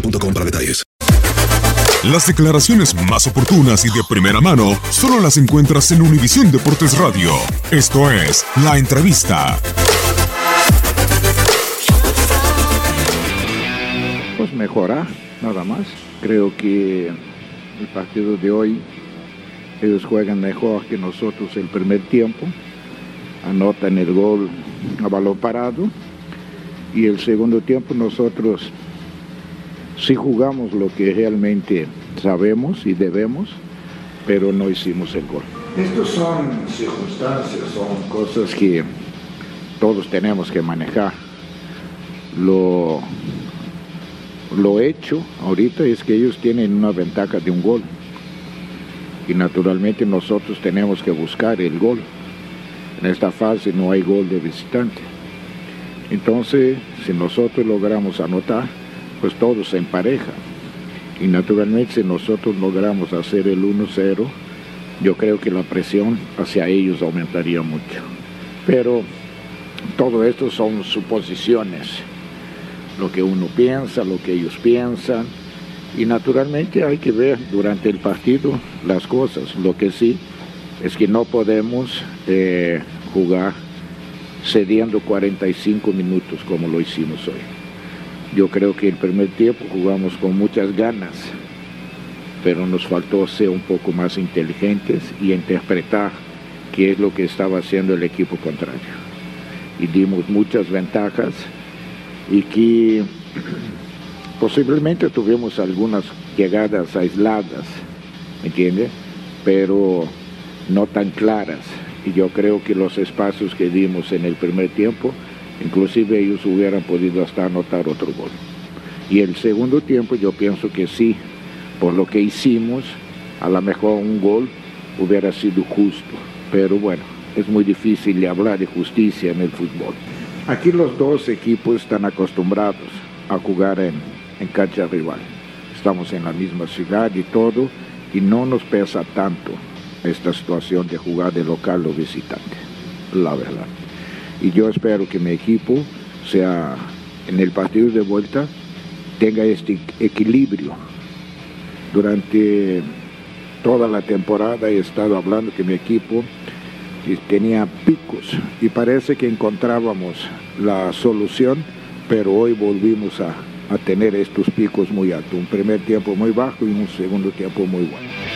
boostmobile.com para detalles. Las declaraciones más oportunas y de primera mano solo las encuentras en Univisión Deportes Radio. Esto es La Entrevista. Pues mejorar, nada más. Creo que el partido de hoy ellos juegan mejor que nosotros el primer tiempo, anotan el gol a balón parado y el segundo tiempo nosotros sí jugamos lo que realmente sabemos y debemos, pero no hicimos el gol. Estas son circunstancias, son cosas que todos tenemos que manejar. Lo, lo hecho ahorita es que ellos tienen una ventaja de un gol y naturalmente nosotros tenemos que buscar el gol. En esta fase no hay gol de visitante. Entonces, si nosotros logramos anotar, pues todos se emparejan. Y naturalmente si nosotros logramos hacer el 1-0, yo creo que la presión hacia ellos aumentaría mucho. Pero todo esto son suposiciones, lo que uno piensa, lo que ellos piensan, y naturalmente hay que ver durante el partido las cosas. Lo que sí es que no podemos eh, jugar cediendo 45 minutos como lo hicimos hoy. Yo creo que el primer tiempo jugamos con muchas ganas, pero nos faltó ser un poco más inteligentes y interpretar qué es lo que estaba haciendo el equipo contrario. Y dimos muchas ventajas y que posiblemente tuvimos algunas llegadas aisladas, ¿me entiende? Pero no tan claras. Y yo creo que los espacios que dimos en el primer tiempo Inclusive ellos hubieran podido hasta anotar otro gol. Y el segundo tiempo yo pienso que sí, por lo que hicimos, a lo mejor un gol hubiera sido justo. Pero bueno, es muy difícil hablar de justicia en el fútbol. Aquí los dos equipos están acostumbrados a jugar en, en cancha rival. Estamos en la misma ciudad y todo, y no nos pesa tanto esta situación de jugar de local o visitante, la verdad y yo espero que mi equipo sea en el partido de vuelta tenga este equilibrio. Durante toda la temporada he estado hablando que mi equipo tenía picos y parece que encontrábamos la solución, pero hoy volvimos a, a tener estos picos muy altos, un primer tiempo muy bajo y un segundo tiempo muy bueno.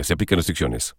Se aplican restricciones.